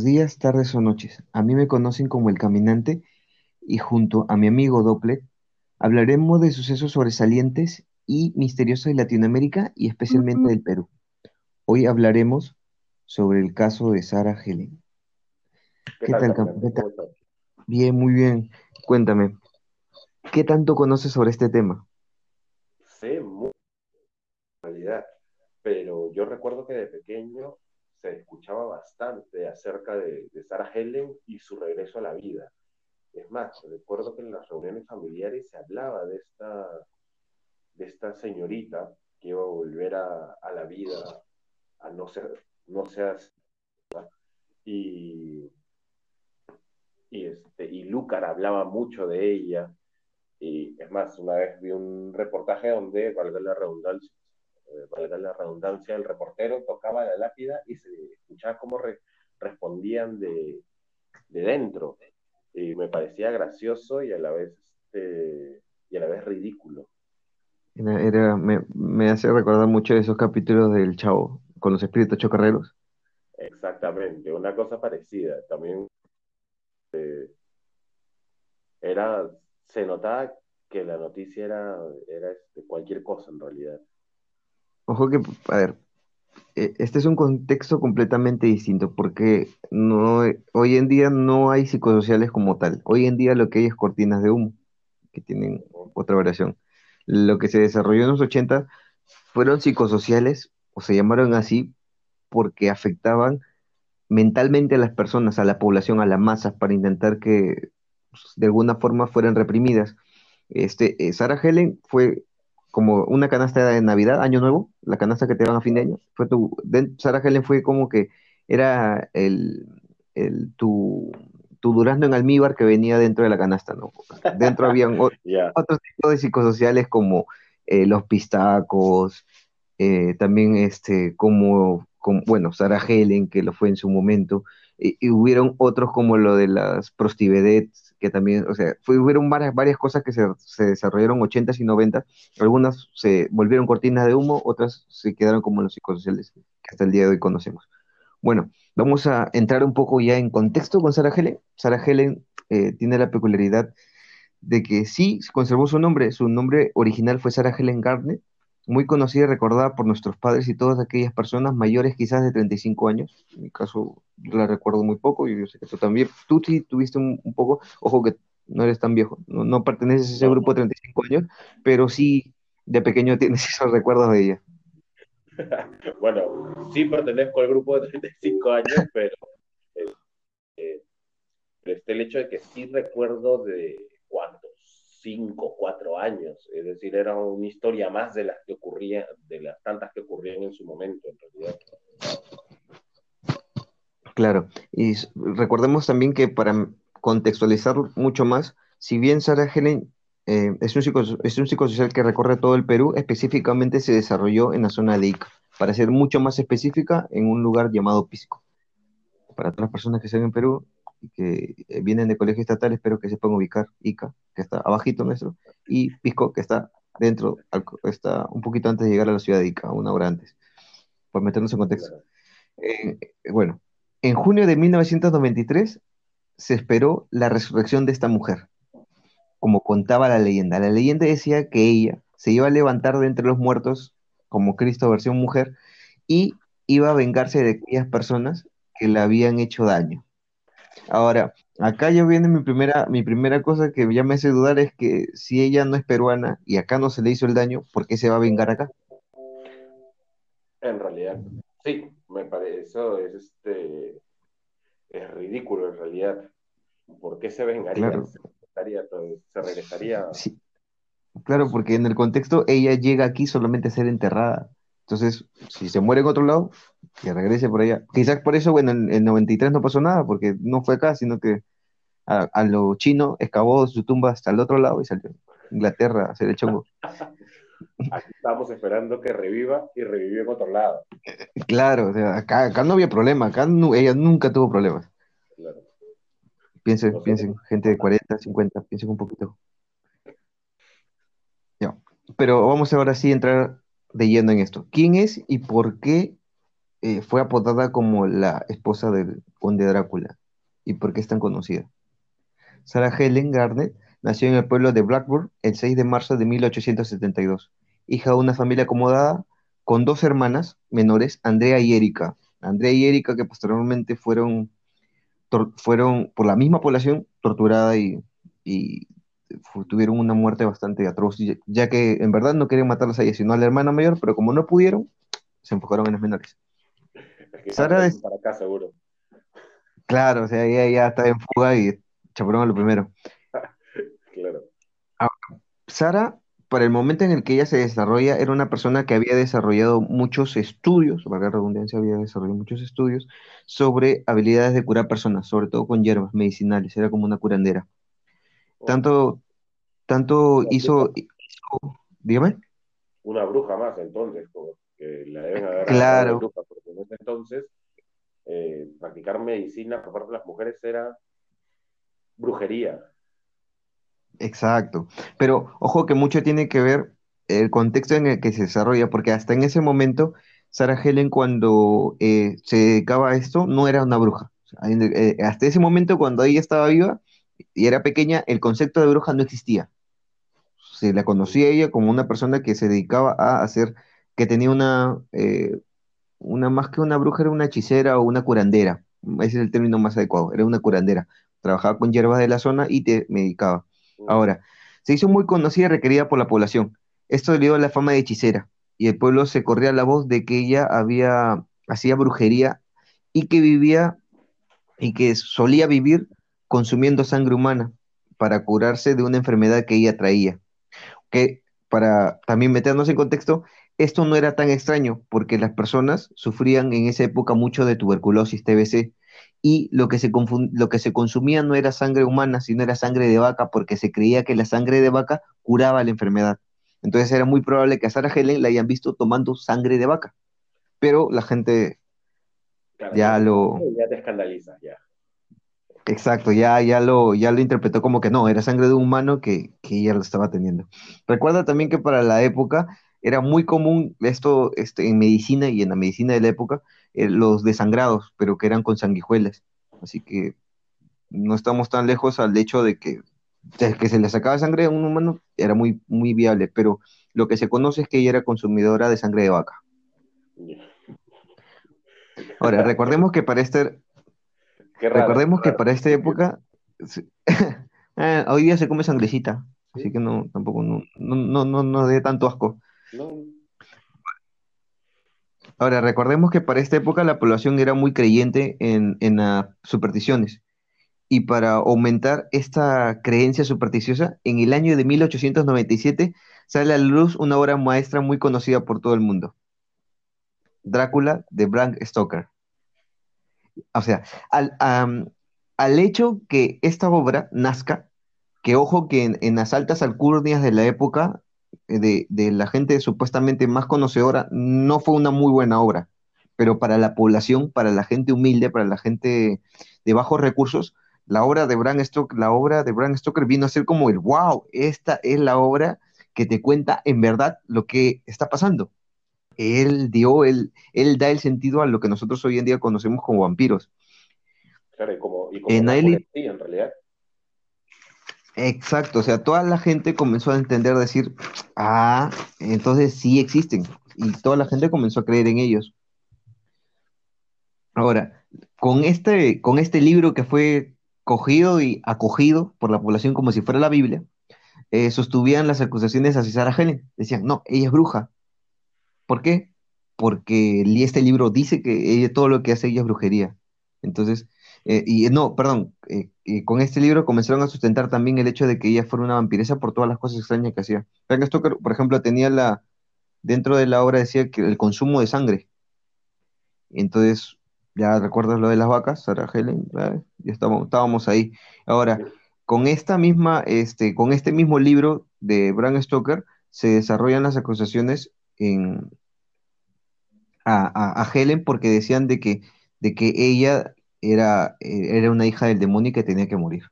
Buenos días, tardes o noches. A mí me conocen como el caminante y junto a mi amigo Doppler hablaremos de sucesos sobresalientes y misteriosos de Latinoamérica y especialmente del Perú. Hoy hablaremos sobre el caso de Sara Helen. ¿Qué, tal, Cam- Bien, muy bien. Cuéntame, ¿qué tanto conoces sobre este tema? Sé mucho en realidad, pero yo recuerdo que de pequeño se escuchaba bastante acerca de, de Sarah Helen y su regreso a la vida. Es más, recuerdo que en las reuniones familiares se hablaba de esta, de esta señorita que iba a volver a, a la vida, a no ser, no ser y, y, este, y Lucar hablaba mucho de ella. Y es más, una vez vi un reportaje donde, valga la redundancia, valga la redundancia, el reportero tocaba la lápida y se escuchaba cómo re respondían de, de, dentro. Y me parecía gracioso y a la vez, este, y a la vez ridículo. Era, era- me, me hace recordar mucho de esos capítulos del Chavo con los espíritus chocarreros. Exactamente, una cosa parecida. También eh, era, se notaba que la noticia era, era este, cualquier cosa en realidad. Ojo que, a ver, eh, este es un contexto completamente distinto porque no, hoy en día no hay psicosociales como tal. Hoy en día lo que hay es cortinas de humo, que tienen otra variación. Lo que se desarrolló en los 80 fueron psicosociales, o se llamaron así, porque afectaban mentalmente a las personas, a la población, a las masas, para intentar que pues, de alguna forma fueran reprimidas. Este, eh, Sarah Helen fue como una canasta de Navidad, Año Nuevo, la canasta que te dan a fin de año. Fue tu, de- Sarah Helen fue como que era el, el- tu, tu durazno en almíbar que venía dentro de la canasta, ¿no? Dentro habían otros tipos de psicosociales como eh, los pistacos, eh, también este, como, como, bueno, Sarah Helen, que lo fue en su momento, y, y hubieron otros como lo de las prostivedets, que también, o sea, fue, hubieron varias, varias cosas que se, se desarrollaron 80 y 90, algunas se volvieron cortinas de humo, otras se quedaron como los psicosociales que hasta el día de hoy conocemos. Bueno, vamos a entrar un poco ya en contexto con Sarah Helen. Sarah Helen eh, tiene la peculiaridad de que sí se conservó su nombre, su nombre original fue Sarah Helen Gardner, muy conocida y recordada por nuestros padres y todas aquellas personas mayores quizás de 35 años. En mi caso, la recuerdo muy poco y yo sé que tú también. Tú sí tuviste un, un poco, ojo que no eres tan viejo, no, no perteneces a ese grupo de 35 años, pero sí de pequeño tienes esos recuerdos de ella. Bueno, sí pertenezco al grupo de 35 años, pero eh, eh, pero está el hecho de que sí recuerdo de 5, 4 años, es decir, era una historia más de las que ocurrían, de las tantas que ocurrían en su momento, en realidad. Claro, y recordemos también que para contextualizar mucho más, si bien Sarah Helen eh, es un psico- es un psicosocial que recorre todo el Perú, específicamente se desarrolló en la zona de Ica, para ser mucho más específica, en un lugar llamado Pisco. Para todas las personas que están en Perú que eh, vienen de colegio estatal, espero que sepan ubicar Ica, que está abajito nuestro, y Pisco, que está dentro, está un poquito antes de llegar a la ciudad de Ica, una hora antes, por meternos en contexto. Claro. Eh, bueno, en junio de 1993 se esperó la resurrección de esta mujer, como contaba la leyenda. La leyenda decía que ella se iba a levantar de entre los muertos como Cristo versión mujer y iba a vengarse de aquellas personas que le habían hecho daño. Ahora, acá ya viene mi primera, mi primera cosa que ya me hace dudar es que si ella no es peruana y acá no se le hizo el daño, ¿por qué se va a vengar acá? En realidad, sí, me parece, eso es, este, es ridículo en realidad. ¿Por qué se vengaría? Claro, Se regresaría, se regresaría sí, Claro, porque en el contexto ella llega aquí solamente a ser enterrada. Entonces, si se muere en otro lado, que regrese por allá. Quizás por eso, bueno, en el 93 no pasó nada, porque no fue acá, sino que a, a lo chino excavó su tumba hasta el otro lado y salió a Inglaterra a hacer el chongo. Aquí estamos esperando que reviva y revivió en otro lado. Claro, o sea, acá, acá no había problema, acá ella nunca tuvo problemas. Claro. Piensen, piensen, gente de 40, 50, piensen un poquito. Ya. Pero vamos ahora sí a entrar de en esto. ¿Quién es y por qué eh, fue apodada como la esposa del conde Drácula. ¿Y por qué es tan conocida? Sarah Helen Garnet nació en el pueblo de Blackburn el 6 de marzo de 1872, hija de una familia acomodada con dos hermanas menores, Andrea y Erika. Andrea y Erika que posteriormente fueron, fueron por la misma población torturada y, tuvieron una muerte bastante atroz, ya que en verdad no querían matarlas a ella, sino a la hermana mayor, pero como no pudieron, se enfocaron en las menores. Sara para acá seguro. Claro, o sea, ella ya está en fuga y chaparon a lo primero. claro. Sara, para el momento en el que ella se desarrolla, era una persona que había desarrollado muchos estudios, para la redundancia, había desarrollado muchos estudios sobre habilidades de curar personas, sobre todo con hierbas medicinales, era como una curandera. Tanto, tanto hizo, dígame. Una bruja más, entonces, como que la deben haber claro. bruja, porque en ese entonces eh, practicar medicina por parte de las mujeres era brujería. Exacto. Pero ojo que mucho tiene que ver el contexto en el que se desarrolla, porque hasta en ese momento, Sarah Helen cuando eh, se dedicaba a esto no era una bruja. Eh, hasta ese momento, cuando ella estaba viva y era pequeña, el concepto de bruja no existía. Se la conocía ella como una persona que se dedicaba a hacer, que tenía una, eh, una más que una bruja, era una hechicera o una curandera. Ese es el término más adecuado, era una curandera trabajaba con hierbas de la zona y te medicaba. Ahora, se hizo muy conocida y requerida por la población. Esto le dio la fama de hechicera y el pueblo se corría la voz de que ella había hacía brujería y que vivía y que solía vivir consumiendo sangre humana para curarse de una enfermedad que ella traía. Que para también meternos en contexto, esto no era tan extraño porque las personas sufrían en esa época mucho de tuberculosis, TBC, y lo que, se lo que se consumía no era sangre humana, sino era sangre de vaca, porque se creía que la sangre de vaca curaba la enfermedad. Entonces era muy probable que a Sarah Helen la hayan visto tomando sangre de vaca. Pero la gente ya, lo... Ya te escandaliza, ya. Exacto, ya, ya, lo, ya lo interpretó como que no, era sangre de un humano que, que ella lo estaba teniendo. Recuerda también que para la época era muy común esto este, en medicina y en la medicina de la época, eh, los desangrados, pero que eran con sanguijuelas. Así que no estamos tan lejos al hecho de que, que se le sacaba sangre a un humano, era muy, muy viable, pero lo que se conoce es que ella era consumidora de sangre de vaca. Ahora, recordemos que para este... recordemos que para esta época... Eh, hoy día se come sangrecita, así que no, tampoco, no, no, no, no dé tanto asco. Ahora, recordemos que para esta época la población era muy creyente en, las supersticiones. Y para aumentar esta creencia supersticiosa, en el año de 1897 sale a la luz una obra maestra muy conocida por todo el mundo. Drácula de Bram Stoker. O sea, al, al hecho que esta obra nazca, que ojo que en, las altas alcurnias de la época de, la gente supuestamente más conocedora, no fue una muy buena obra, pero para la población, para la gente humilde, para la gente de bajos recursos, la obra de Bram Stoker, la obra de Bram Stoker vino a ser como el wow, esta es la obra que te cuenta en verdad lo que está pasando. Él dio, él, él da el sentido a lo que nosotros hoy en día conocemos como vampiros. Claro, y como, y como en realidad. Exacto, o sea, toda la gente comenzó a entender, decir, ah, entonces sí existen, y toda la gente comenzó a creer en ellos. Ahora, con este, con este libro que fue cogido y acogido por la población como si fuera la Biblia, eh, sostuvían las acusaciones a César Helen. Decían, no, ella es bruja. ¿Por qué? Porque este libro dice que todo lo que hace ella es brujería. Entonces, eh, y no, perdón, eh, con este libro comenzaron a sustentar también el hecho de que ella fuera una vampiresa por todas las cosas extrañas que hacía. Frank Stoker, por ejemplo, tenía la, dentro de la obra decía que el consumo de sangre. Entonces, ya recuerdas lo de las vacas, Sarah Helen, ya estábamos, estábamos ahí. Ahora, con esta misma, este, con este mismo libro de Bram Stoker, se desarrollan las acusaciones en, a, a Helen porque decían de que, de que ella era, eh, era una hija del demonio que tenía que morir.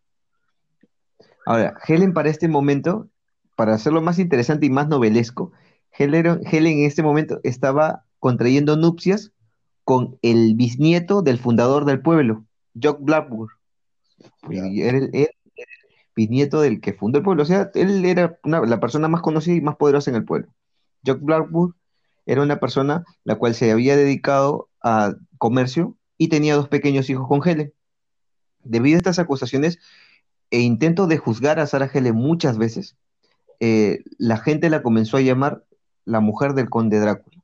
Ahora, Helen para este momento, para hacerlo más interesante y más novelesco, Helen, Helen en este momento estaba contrayendo nupcias con el bisnieto del fundador del pueblo, Jock Blackburn. Era el, bisnieto del que fundó el pueblo. O sea, él era la persona más conocida y más poderosa en el pueblo. Jock Blackburn era una persona la cual se había dedicado a comercio y tenía dos pequeños hijos con Helen. Debido a estas acusaciones e intento de juzgar a Sarah Helen muchas veces, eh, la gente la comenzó a llamar la mujer del conde Drácula.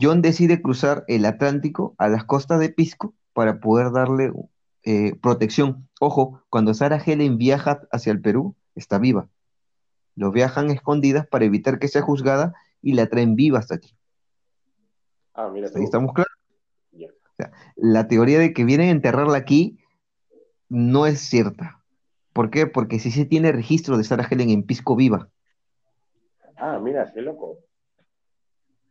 John decide cruzar el Atlántico a las costas de Pisco para poder darle eh, protección. Ojo, cuando Sarah Helen viaja hacia el Perú, está viva. Lo viajan escondidas para evitar que sea juzgada y la traen viva hasta aquí. Ah, mira. Ahí estamos claros. la teoría de que vienen a enterrarla aquí no es cierta. ¿Por qué? Porque sí se tiene registro de Sarah Helen en Pisco viva. Ah, mira, qué loco.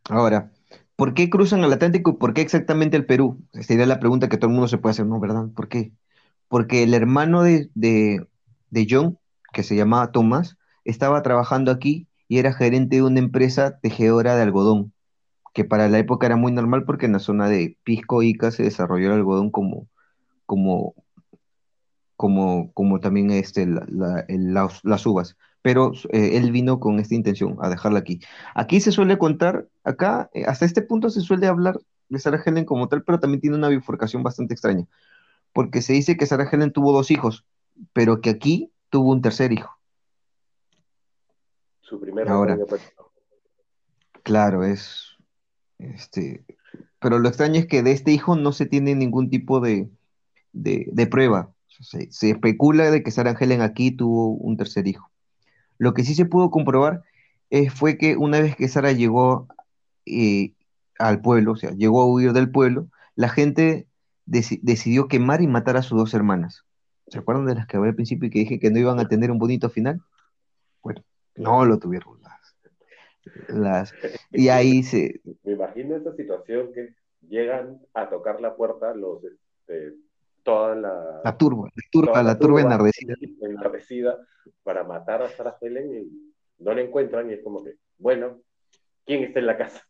Ahora, ¿por qué cruzan el Atlántico y por qué exactamente el Perú? Sería la pregunta que todo el mundo se puede hacer, ¿no? ¿Verdad? ¿Por qué? Porque el hermano de, John, que se llamaba Tomás, estaba trabajando aquí y era gerente de una empresa tejedora de algodón, que para la época era muy normal porque en la zona de Pisco Ica se desarrolló el algodón como, como, como, como también este, las uvas pero eh, él vino con esta intención, a dejarla aquí. Aquí se suele contar, acá, eh, hasta este punto se suele hablar de Sarah Helen como tal, pero también tiene una bifurcación bastante extraña, porque se dice que Sarah Helen tuvo dos hijos, pero que aquí tuvo un tercer hijo. Su primer Ahora, claro, es, este, pero lo extraño es que de este hijo no se tiene ningún tipo de, de, prueba. Se, se, especula de que Sarah Helen aquí tuvo un tercer hijo. Lo que sí se pudo comprobar eh, fue que una vez que Sara llegó eh, al pueblo, o sea, llegó a huir del pueblo, la gente decidió quemar y matar a sus dos hermanas. ¿Se acuerdan de las que hablé al principio y que dije que no iban a tener un bonito final? No lo tuvieron las, y ahí se... Me imagino esta situación que llegan a tocar la puerta los... Este, toda la, la turba, la turba, la, turba, enardecida. enardecida. para matar a Sarah Helen y no la encuentran y es como que, bueno, ¿quién está en la casa?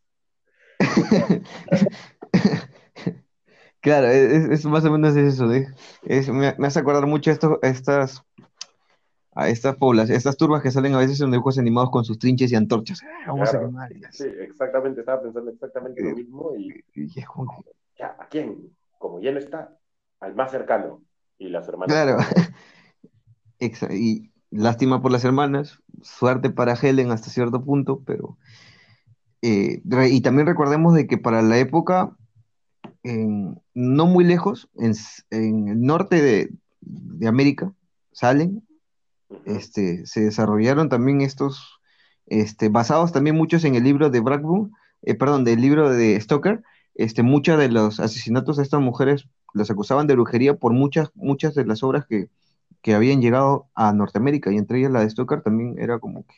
claro, es, más o menos eso. ¿eh? me, hace acordar mucho esto, estas a estas poblas, estas turbas que salen a veces en dibujos animados con sus trinches y antorchas. Ah, vamos a quemar. Sí, exactamente, estaba pensando exactamente lo mismo y, ya, ¿a quién? Como ya no está, al más cercano. Y las hermanas. Claro. y lástima por las hermanas, suerte para Helen hasta cierto punto, pero. Eh, y también recordemos de que para la época, no muy lejos, en, el norte de, América, salen, este, se desarrollaron también estos, este, basados también muchos en el libro de Blackburn, eh, perdón, del libro de Stoker, este, muchos de los asesinatos de estas mujeres las acusaban de brujería por muchas, muchas de las obras que, habían llegado a Norteamérica, y entre ellas la de Stoker también era como que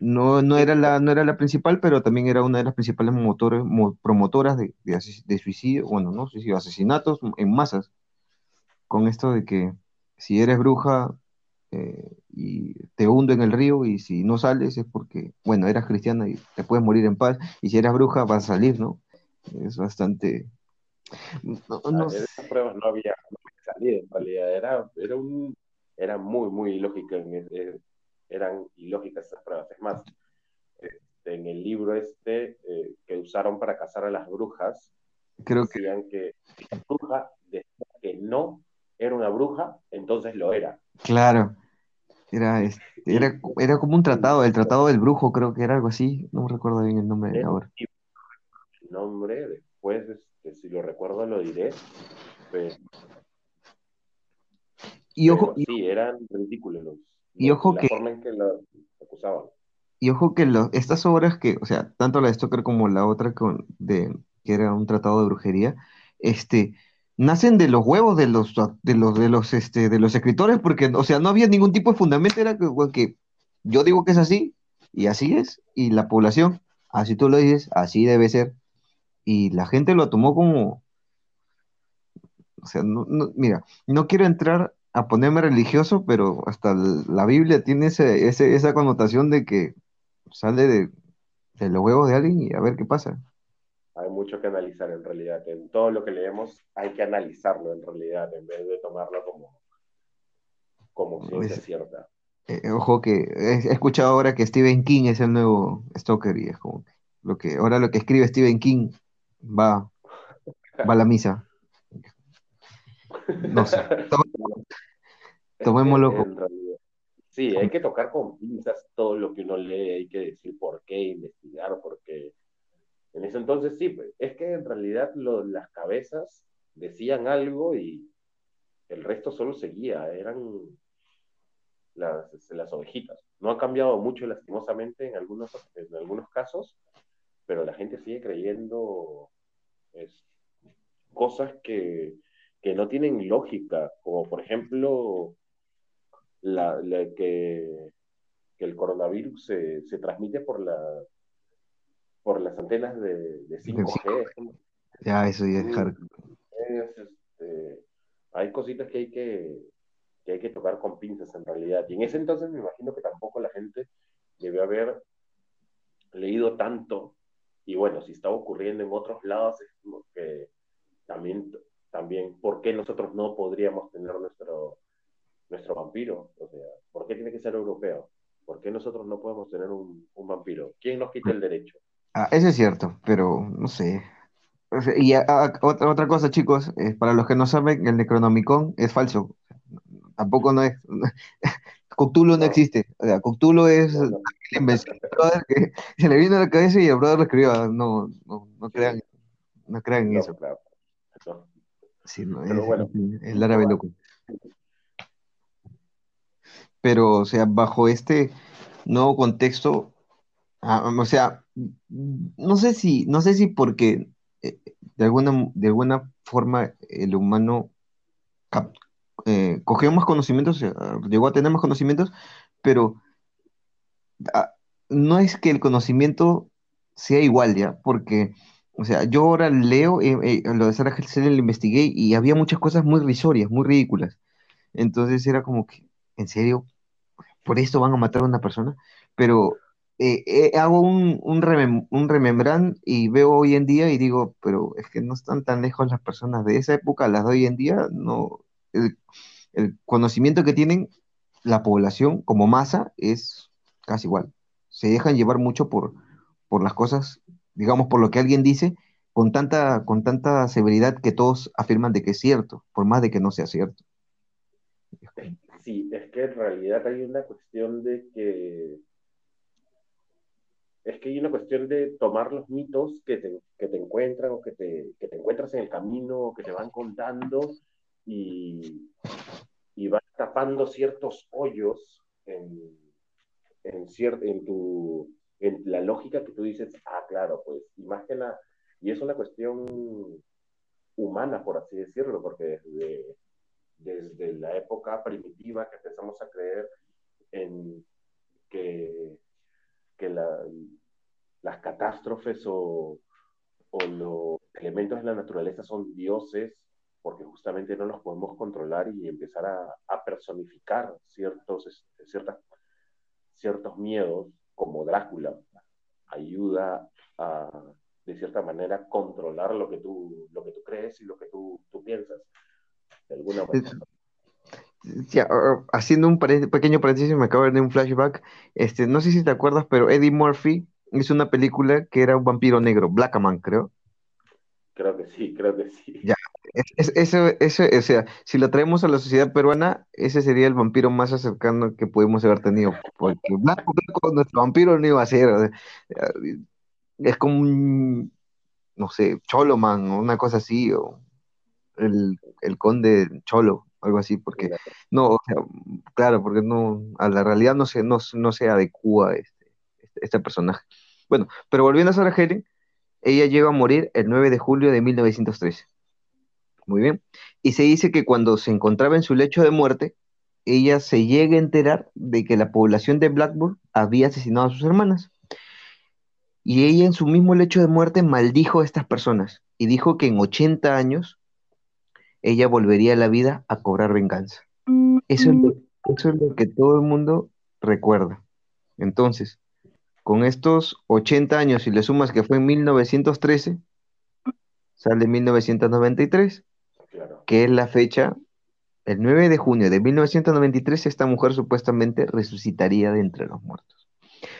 no, no, era la, no era la principal, pero también era una de las principales motores, promotoras de, de, suicidio, bueno, no suicidio, asesinatos en masas, con esto de que si eres bruja eh, y te hundo en el río y si no sales es porque, bueno, eras cristiana y te puedes morir en paz, y si eras bruja vas a salir, ¿no? Es bastante, no, no. esas pruebas no había, salido en realidad, era, era, un, era muy, muy ilógica, eran ilógicas esas pruebas. Es más, este, en el libro este eh, que usaron para cazar a las brujas, creo decían que, que la bruja decía que no era una bruja, entonces lo era. Claro. Era, este, era, era como un tratado, el tratado del brujo, creo que era algo así, no me recuerdo bien el nombre ahora. El nombre, después si lo recuerdo lo diré. y ojo, sí, eran ridículos los, y ojo que, acusaban. Y ojo que estas obras que, o sea, tanto la de Stoker como la otra con, de, que era un tratado de brujería, este, nacen de los huevos de los, de los, de los, este, de los escritores, porque, o sea, no había ningún tipo de fundamento, era que, yo digo que es así, y así es, y la población, así tú lo dices, así debe ser y la gente lo tomó como, o sea, no, mira, no quiero entrar a ponerme religioso, pero hasta la Biblia tiene ese, esa connotación de que sale de, los huevos de alguien y a ver qué pasa. Hay mucho que analizar en realidad. En todo lo que leemos hay que analizarlo en realidad, en vez de tomarlo como, como ciencia cierta. Eh, ojo que he, escuchado ahora que Stephen King es el nuevo Stoker y es como que, lo que ahora lo que escribe Stephen King va, va a la misa. No sé. Tomémoslo. sí, hay que tocar con pinzas todo lo que uno lee, hay que decir por qué, investigar, porque en ese entonces sí, pues, es que en realidad las cabezas decían algo y el resto solo seguía, eran las, las ovejitas. No ha cambiado mucho lastimosamente en algunos, en algunos casos, pero la gente sigue creyendo cosas que, que, no tienen lógica, como por ejemplo la, que, que, el coronavirus se, se, transmite por, la, por las antenas de, de 5G. Ya, eso ya dejar. Este, hay cositas que hay que, que hay que tocar con pinzas en realidad. Y en ese entonces me imagino que tampoco la gente debió haber leído tanto. Y bueno, si estaba ocurriendo en otros lados, es como que también, también, ¿por qué nosotros no podríamos tener nuestro, nuestro vampiro? O sea, ¿por qué tiene que ser europeo? ¿Por qué nosotros no podemos tener un, un vampiro? ¿Quién nos quita el derecho? Ah, eso es cierto, pero no sé. y otra, otra cosa, chicos, eh, para los que no saben, el Necronomicon es falso tampoco no es. Cthulhu no, existe. O sea, Cthulhu es el que se le vino a la cabeza y el brother lo escribió. No, no, no crean, no crean en eso. Claro. Sí, no, es, bueno, el árabe loco. Pero, o sea, bajo este nuevo contexto, ah, o sea, no sé si, no sé si porque eh, de alguna, de alguna forma el humano eh, cogió más conocimientos, eh, llegó a tener más conocimientos, pero ah, no es que el conocimiento sea igual ya, porque, o sea, yo ahora leo lo de Sarah Hessel, lo investigué y había muchas cosas muy risorias, muy ridículas. Entonces era como que, ¿en serio? ¿Por esto van a matar a una persona? Pero hago un, un, un remembran y veo hoy en día y digo, pero es que no están tan lejos las personas de esa época, las de hoy en día, no, el, conocimiento que tienen la población como masa es casi igual. Se dejan llevar mucho por, por las cosas, digamos, por lo que alguien dice, con tanta, con tanta severidad que todos afirman de que es cierto, por más de que no sea cierto. Sí, es que en realidad hay una cuestión de que es que hay una cuestión de tomar los mitos que te, que te encuentran o que te, que te encuentras en el camino o que te van contando y, y vas tapando ciertos hoyos en, en, en, tu, en la lógica que tú dices, ah, claro, pues, imagina, y es una cuestión humana, por así decirlo, porque desde, desde la época primitiva que empezamos a creer en que, que la, las catástrofes o, o los elementos de la naturaleza son dioses porque justamente no los podemos controlar y empezar a, personificar ciertos, este, ciertas, ciertos miedos, como Drácula, ayuda a, de cierta manera, controlar lo que tú, lo que tú crees y lo que tú, tú piensas. De alguna manera. Haciendo un pequeño paréntesis, me acabo de ver un flashback. Este, no sé si te acuerdas, pero Eddie Murphy hizo una película que era un vampiro negro, Blackaman, creo. Creo que sí, creo que sí. Ya, eso, eso, o sea, si lo traemos a la sociedad peruana, ese sería el vampiro más cercano que pudimos haber tenido. Porque Blanco, nuestro vampiro no iba a ser. es como un, no sé, Choloman o una cosa así, o el, conde Cholo, algo así, porque no, o sea, claro, porque no, a la realidad no se, no, no se adecua este, este, este personaje. Bueno, pero volviendo a Sarah Helen, ella llega a morir el 9 de julio de 1913. Muy bien. Y se dice que cuando se encontraba en su lecho de muerte, ella se llega a enterar de que la población de Blackburn había asesinado a sus hermanas. Y ella en su mismo lecho de muerte maldijo a estas personas y dijo que en 80 años ella volvería a la vida a cobrar venganza. Eso es lo, eso es lo que todo el mundo recuerda. Entonces, con estos 80 años, y le sumas que fue en 1913, sale en 1993, que es la fecha, el 9 de junio de 1993, esta mujer supuestamente resucitaría de entre los muertos.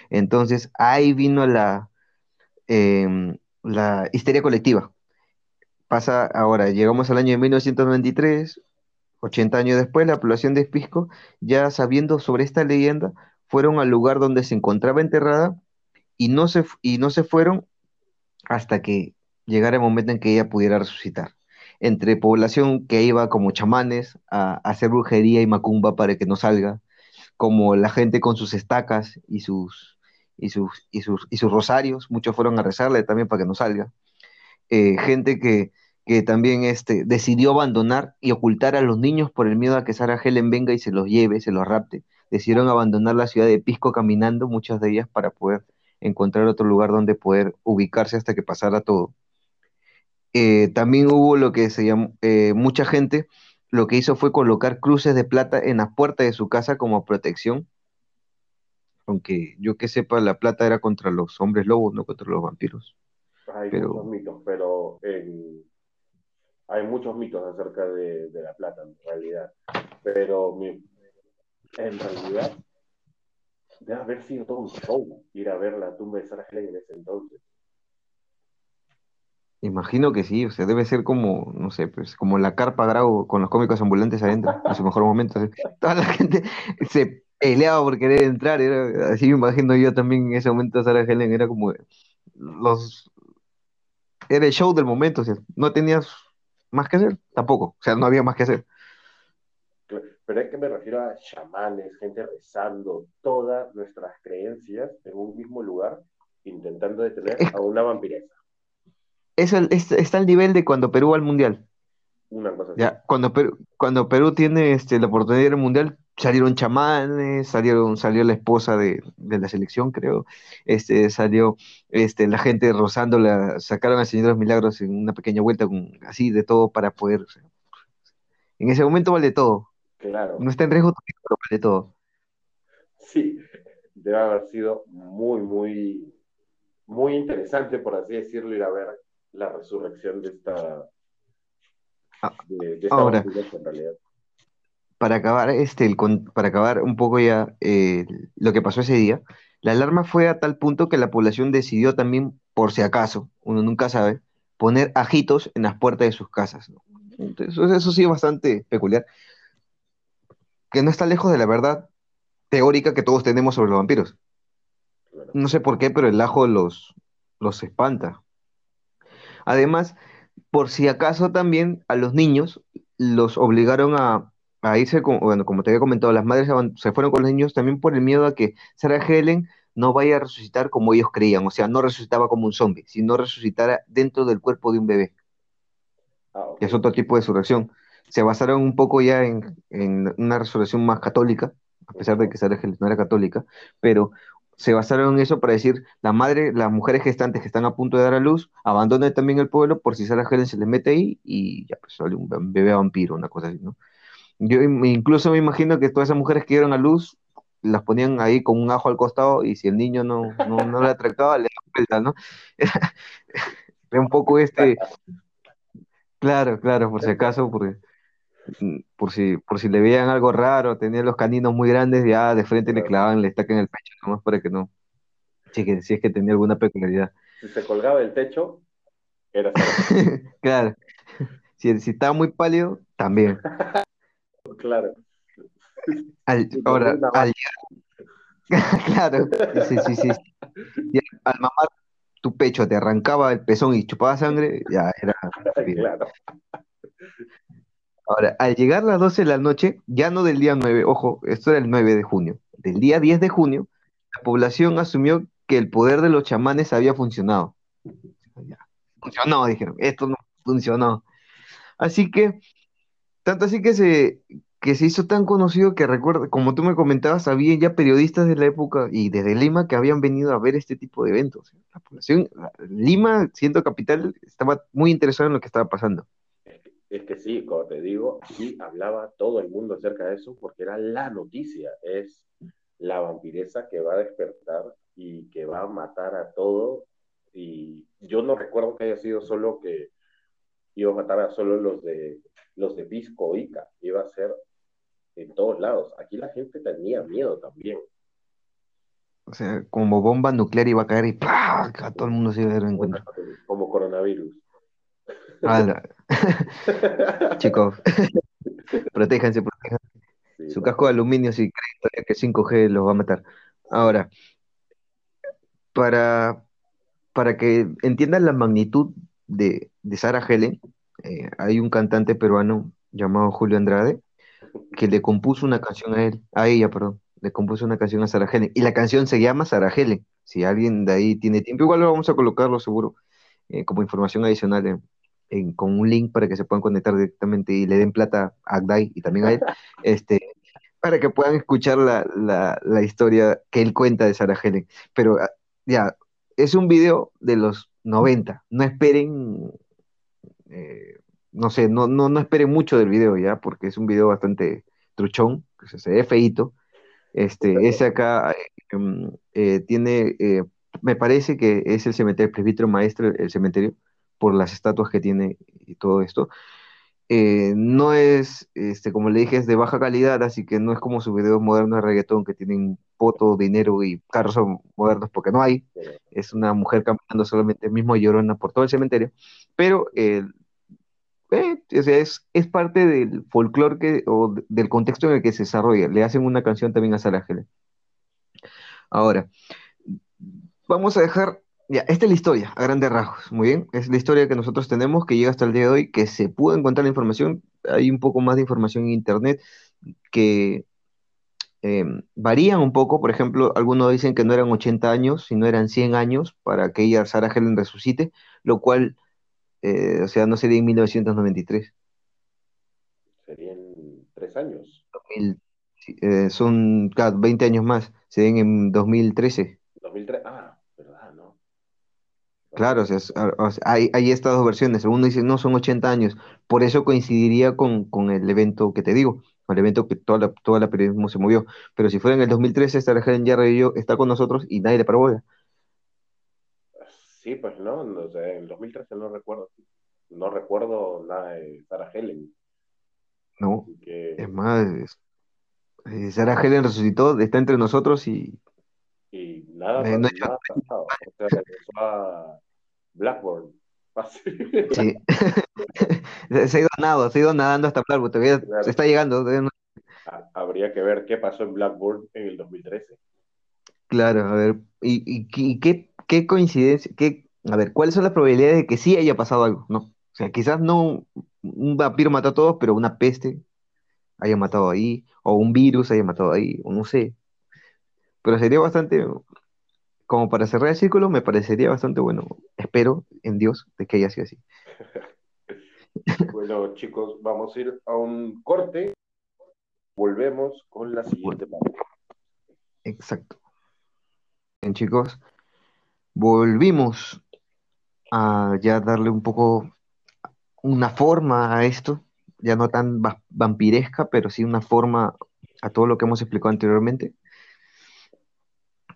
Entonces ahí vino la, em, la histeria colectiva. Pasa ahora, llegamos al año de 1993, 80 años después, la población de Espisco, ya sabiendo sobre esta leyenda, fueron al lugar donde se encontraba enterrada y no se, y no se fueron hasta que llegara el momento en que ella pudiera resucitar. Entre población que iba como chamanes a, hacer brujería y macumba para que no salga, como la gente con sus estacas y sus, y sus, y sus, y sus rosarios, muchos fueron a rezarle también para que no salga. Eh, gente que, que también este, decidió abandonar y ocultar a los niños por el miedo a que Sara Helen venga y se los lleve, se los rapte. Decidieron abandonar la ciudad de Pisco caminando, muchas de ellas, para poder encontrar otro lugar donde poder ubicarse hasta que pasara todo. Eh, también hubo lo que se llamó, eh, mucha gente lo que hizo fue colocar cruces de plata en las puertas de su casa como protección. Aunque yo que sepa, la plata era contra los hombres lobos, no contra los vampiros. Hay muchos mitos, pero hay muchos mitos acerca de, la plata en realidad. Pero en realidad debe haber sido todo un show ir a ver la tumba de Sarah Helen en ese entonces. Imagino que sí, o sea, debe ser como, no sé, pues como la carpa Grau con los cómicos ambulantes adentro, en su mejor momento. Toda la gente se peleaba por querer entrar, así me imagino yo también en ese momento Sarah Helen, era como los... Era el show del momento, o sea, no tenías más que hacer, tampoco, o sea, no había más que hacer. Pero es que me refiero a chamanes, gente rezando, todas nuestras creencias en un mismo lugar, intentando detener a una vampiresa. Es el, está al nivel de cuando Perú va al mundial. Una cosa Ya, cuando Perú, cuando Perú tiene este, la oportunidad de ir al mundial, salieron chamanes, salieron, salió la esposa de, la selección, creo, este, salió este, la gente rozando, la, sacaron al Señor de los Milagros en una pequeña vuelta, con, así de todo para poder. en ese momento vale todo. Claro. No está en riesgo, pero vale todo. Sí, debe haber sido muy, muy, muy interesante, por así decirlo, ir a ver la resurrección de esta. Ah, de, esta ahora, en realidad. Para acabar, este, el, para acabar un poco ya eh, lo que pasó ese día, la alarma fue a tal punto que la población decidió también, por si acaso, uno nunca sabe, poner ajitos en las puertas de sus casas. Entonces, eso sí es bastante peculiar que no está lejos de la verdad teórica que todos tenemos sobre los vampiros. No sé por qué, pero el ajo los, los espanta. Además, por si acaso también a los niños los obligaron a, irse, con, bueno, como te había comentado, las madres se fueron con los niños también por el miedo a que Sarah Helen no vaya a resucitar como ellos creían, o sea, no resucitaba como un zombie, sino resucitara dentro del cuerpo de un bebé. Ah, que es otro tipo de resurrección se basaron un poco ya en, una resurrección más católica, a pesar de que Sarah no era católica, pero se basaron en eso para decir, la madre, las mujeres gestantes que están a punto de dar a luz, abandonen también el pueblo por si Sarah Helen se les mete ahí y ya pues sale un bebé vampiro, una cosa así, ¿no? Yo incluso me imagino que todas esas mujeres que dieron a luz las ponían ahí con un ajo al costado y si el niño no, no, no le atractaba, le daban vuelta, ¿no? Era un poco este... Claro, claro, por si acaso, porque por si, por si le veían algo raro, tenía los caninos muy grandes, ya de frente le clavaban, le estacan el pecho, nomás para que no. Si, que, si es que tenía alguna peculiaridad. Si se colgaba el techo, era Claro. Si, estaba muy pálido, también. claro. ahora, al claro, sí, sí, sí. al mamar tu pecho te arrancaba el pezón y chupaba sangre, ya era. Claro. Ahora, al llegar las 12 de la noche, ya no del día 9, ojo, esto era el 9 de junio, del día 10 de junio, la población asumió que el poder de los chamanes había funcionado. Funcionó, dijeron, esto no funcionó. Así que, tanto así que se, que se hizo tan conocido que recuerda, como tú me comentabas, había ya periodistas de la época y desde Lima que habían venido a ver este tipo de eventos. La población, Lima, siendo capital, estaba muy interesada en lo que estaba pasando. Es que sí, como te digo, sí hablaba todo el mundo acerca de eso porque era la noticia, es la vampiresa que va a despertar y que va a matar a todo. Y yo no recuerdo que haya sido solo que iba a matar a solo los de los de Pisco Ica, iba a ser en todos lados. Aquí la gente tenía miedo también. O sea, como bomba nuclear iba a caer y ¡pah! todo el mundo se iba a dar en cuenta. Como coronavirus. Chicos, protéjanse, protéjanse. Su casco de aluminio si creen que 5G los va a matar. Ahora, para, para que entiendan la magnitud de, de Sarah Helen, eh, hay un cantante peruano llamado Julio Andrade que le compuso una canción a él, a ella, perdón, le compuso una canción a Sarah Helen, y la canción se llama Sarah Helen. Si alguien de ahí tiene tiempo, igual lo vamos a colocarlo seguro eh, como información adicional con un link para que se puedan conectar directamente y le den plata a Agdai y también a él, este, para que puedan escuchar la, la historia que él cuenta de Sarah Helen. Pero ah, ya, es un video de los 90, no esperen eh, no sé, no, no, no esperen mucho del video ya, porque es un video bastante truchón, que se ve feito. Este, ese acá em, eh, tiene, eh, me parece que es el cementerio, el presbítero maestro, el cementerio, por las estatuas que tiene y todo esto. no es, este, como le dije, es de baja calidad, así que no es como sus videos modernos de reggaetón que tienen foto, dinero y carros modernos, porque no hay. Es una mujer caminando solamente, mismo llorona por todo el cementerio. Pero eh, es, parte del folclore o del contexto en el que se desarrolla. Le hacen una canción también a Sarah Ahora, vamos a dejar, ya, esta es la historia, a grandes rasgos, muy bien, es la historia que nosotros tenemos, que llega hasta el día de hoy, que se pudo encontrar la información, hay un poco más de información en Internet que em, varían un poco, por ejemplo, algunos dicen que no eran 80 años, sino eran 100 años para que ella, Sarah Helen, resucite, lo cual eh, o sea, no sería en 1993. Serían tres años. Eh, son 20 años más, serían en 2013. 2003, ah, verdad, ¿no? Claro, o sea, hay, hay, estas dos versiones. Algunos dicen, no, son 80 años. Por eso coincidiría con, con el evento que te digo, con el evento que toda la, toda la periodismo se movió. Pero si fuera en el 2013, esta Helen ya está con nosotros y nadie le paró Sí, pues no, o sea, en el 2013 no recuerdo, no recuerdo nada de Sarah Helen. No, es más, eh, Sarah Helen resucitó, está entre nosotros y... Y nada, eh, no nada pasado. O sea, a Blackburn. Sí. se ha ido nadando, se ha ido nadando hasta Blackburn, todavía se está llegando. Habría que ver qué pasó en Blackburn en el 2013. Claro, a ver, ¿y, y qué qué coincidencia, qué, a ver, ¿cuáles son las probabilidades de que sí haya pasado algo? ¿No? O sea, quizás no un vampiro mató a todos, pero una peste haya matado ahí, o un virus haya matado ahí, o no sé. Pero sería bastante, como para cerrar el círculo, me parecería bastante bueno. Espero en Dios de que haya sido así. Bueno, chicos, vamos a ir a un corte. Volvemos con la siguiente parte. Exacto. Bien, chicos, volvimos a ya darle un poco una forma a esto, ya no tan vampiresca, pero sí una forma a todo lo que hemos explicado anteriormente.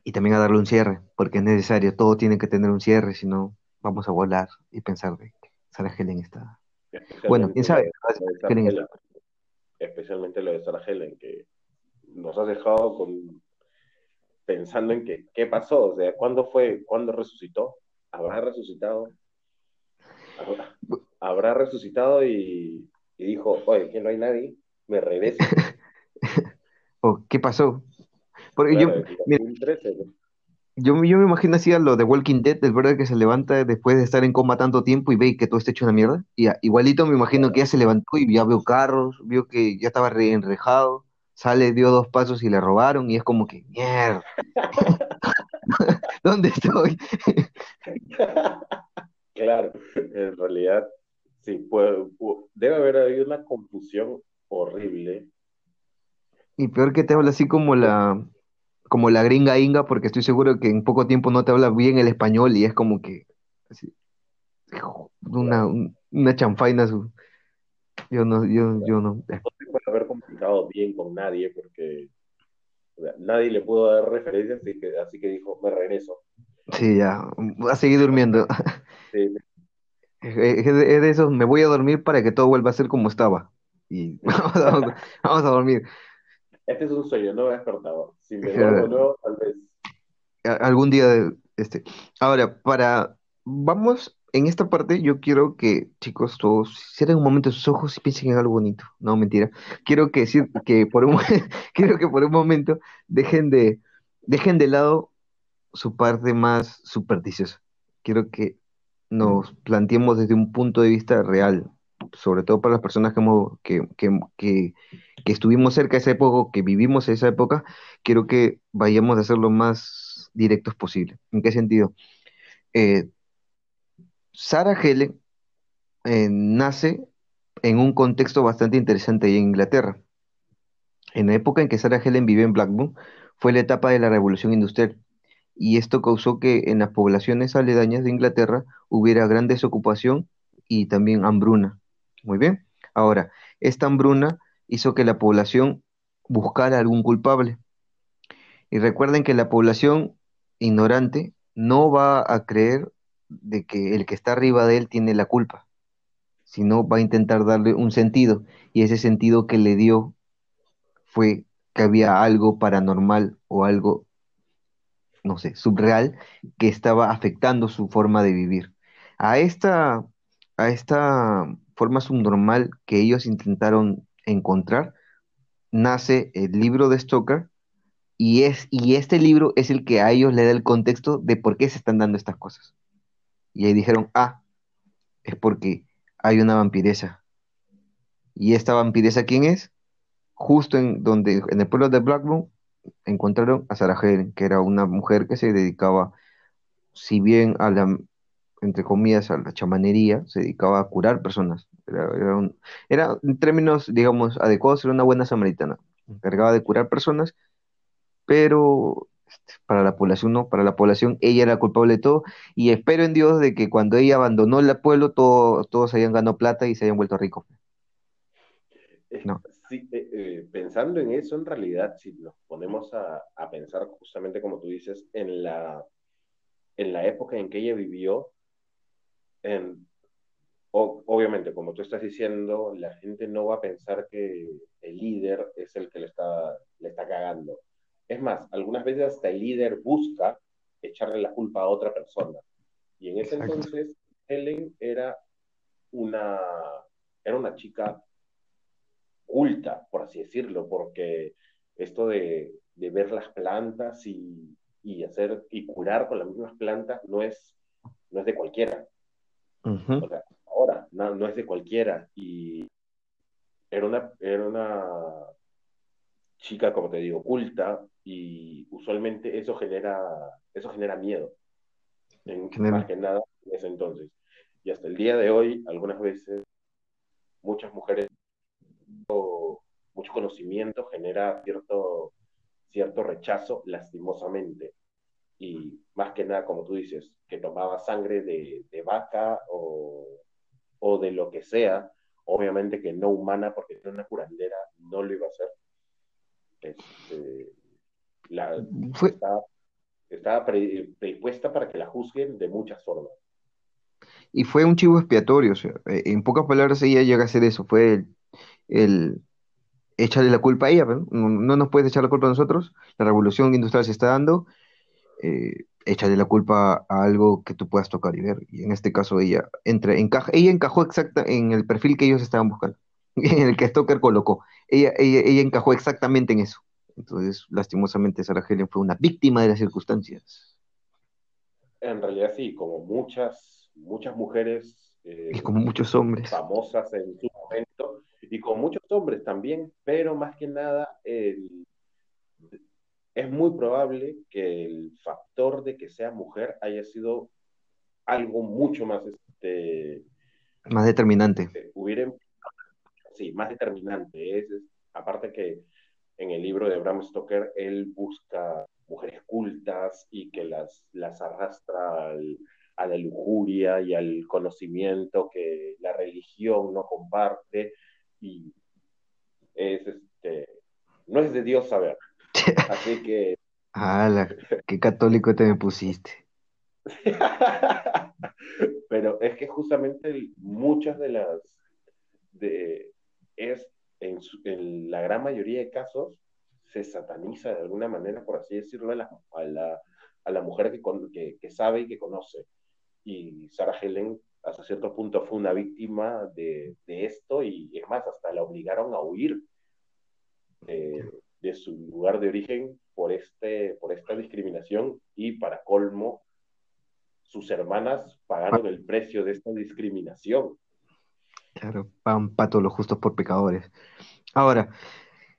Y también a darle un cierre, porque es necesario, todo tiene que tener un cierre, si no vamos a volar y pensar de que Sarah Helen está... Bueno, quién sabe. Especialmente lo de Sarah Helen, que nos ha dejado con pensando en que, qué pasó, o sea, ¿cuándo fue, cuándo resucitó? ¿Habrá resucitado? ¿Habrá, resucitado y, dijo, oye, que no hay nadie, me regreso? ¿O qué pasó? Porque yo, yo, me imagino así a lo de Walking Dead, del verdad que se levanta después de estar en coma tanto tiempo y ve que todo está hecho una mierda. Y igualito me imagino que ya se levantó y ya vio carros, vio que ya estaba reenrejado sale, dio dos pasos y le robaron y es como que, mierda, ¿dónde estoy? claro, en realidad, sí, puede, debe haber habido una confusión horrible. Y peor que te habla así como la, como la gringa inga, porque estoy seguro que en poco tiempo no te habla bien el español y es como que, así, una, una chanfaina. Yo no, yo, yo no bien con nadie porque nadie le pudo dar referencias, así que, así que dijo, me regreso. Sí, ya, a seguir durmiendo. Es es de, es de esos, me voy a dormir para que todo vuelva a ser como estaba. Y vamos a, vamos a dormir. Este es un sueño, no despertador. Si me duermo nuevo, tal vez. algún día de este. Ahora, para vamos en esta parte, yo quiero que chicos todos cierren un momento sus ojos y piensen en algo bonito. No, mentira. Quiero que decir que por un quiero que por un momento dejen de dejen de lado su parte más supersticiosa. Quiero que nos planteemos desde un punto de vista real, sobre todo para las personas que, hemos- que, que, que, que estuvimos cerca de esa época, que vivimos esa época, quiero que vayamos a ser lo más directos posible. ¿En qué sentido? Eh, Sarah Helen eh, nace en un contexto bastante interesante ahí en Inglaterra. En la época en que Sarah Helen vivió en Blackburn, fue la etapa de la Revolución Industrial, y esto causó que en las poblaciones aledañas de Inglaterra hubiera gran desocupación y también hambruna. Muy bien. Ahora, esta hambruna hizo que la población buscara algún culpable. Y recuerden que la población ignorante no va a creer de que el que está arriba de él tiene la culpa, sino va a intentar darle un sentido. Y ese sentido que le dio fue que había algo paranormal o algo no sé, subreal que estaba afectando su forma de vivir. A esta, a esta forma subnormal que ellos intentaron encontrar, nace el libro de Stoker y, es, y este libro es el que a ellos le da el contexto de por qué se están dando estas cosas. Y ahí dijeron, ah, es porque hay una vampiresa. ¿Y esta vampiresa quién es? Justo en donde, en el pueblo de Blackburn, encontraron a Sarah Helen, que era una mujer que se dedicaba si bien a la, entre comillas, a la chamanería, se dedicaba a curar personas. Era, era un- era, en términos, digamos, adecuados, era una buena samaritana. Encargaba de curar personas, pero para la población no, para la población ella era culpable de todo. Y espero en Dios de que cuando ella abandonó el pueblo, todo- todos hayan ganado plata y se hayan vuelto ricos. Es- No. sí, eh, eh, pensando en eso, en realidad, si nos ponemos a, a pensar justamente como tú dices, en la, en la época en que ella vivió, en, o- obviamente, como tú estás diciendo, la gente no va a pensar que el líder es el que le está, le está cagando. Es más, algunas veces hasta el líder busca echarle la culpa a otra persona. Y en ese Exacto. entonces, Helen era una, era una chica culta, por así decirlo, porque esto de, de ver las plantas y, y, hacer y curar con las mismas plantas no es, no es de cualquiera. Ujú. O sea, ahora no, no es de cualquiera. Y era una, era una chica, como te digo, culta y usualmente eso genera, eso genera miedo, en, más Genera- que nada en ese entonces. Y hasta el día de hoy, algunas veces, muchas mujeres mucho conocimiento genera cierto, cierto rechazo lastimosamente. Y más que nada, como tú dices, que tomaba sangre de, de vaca o, o, de lo que sea, obviamente que no humana, porque era una curandera, no lo iba a hacer. Este, la, Fue, estaba, estaba pre, predispuesta para que la juzguen de muchas formas. y fue un chivo expiatorio, o sea, eh, en pocas palabras ella llega a hacer eso, fue el, el échale la culpa a ella, ¿no? No, no nos puedes echar la culpa a nosotros, la revolución industrial se está dando, eh, échale la culpa a algo que tú puedas tocar y ver. Y en este caso ella entra, encaja, ella encajó exacta en el perfil que ellos estaban buscando, en el que Stoker colocó. Ella, ella, ella encajó exactamente en eso. Entonces, lastimosamente, Sarah Helen fue una víctima de las circunstancias. En realidad sí, como muchas, muchas mujeres eh, Y como muchos hombres. famosas en su momento, y con muchos hombres también, pero más que nada el, es muy probable que el factor de que sea mujer haya sido algo mucho más este más determinante eh, hubiera sí más determinante es, es, aparte que en el libro de Bram Stoker él busca mujeres cultas y que las, las arrastra al, a la lujuria y al conocimiento que la religión no comparte y es este no es de Dios saber así que ¡Hala! ¡Qué católico te me pusiste! Pero es que justamente muchas de las, de, es en, la gran mayoría de casos, se sataniza de alguna manera, por así decirlo, a la, a la, mujer que, que, sabe y que conoce. Y Sarah Helen, hasta cierto punto, fue una víctima de, de esto y es más, hasta la obligaron a huir de su lugar de origen por, este, por esta discriminación y para colmo, sus hermanas pagaron el precio de esta discriminación. Claro, pan pato los justos por pecadores. Ahora,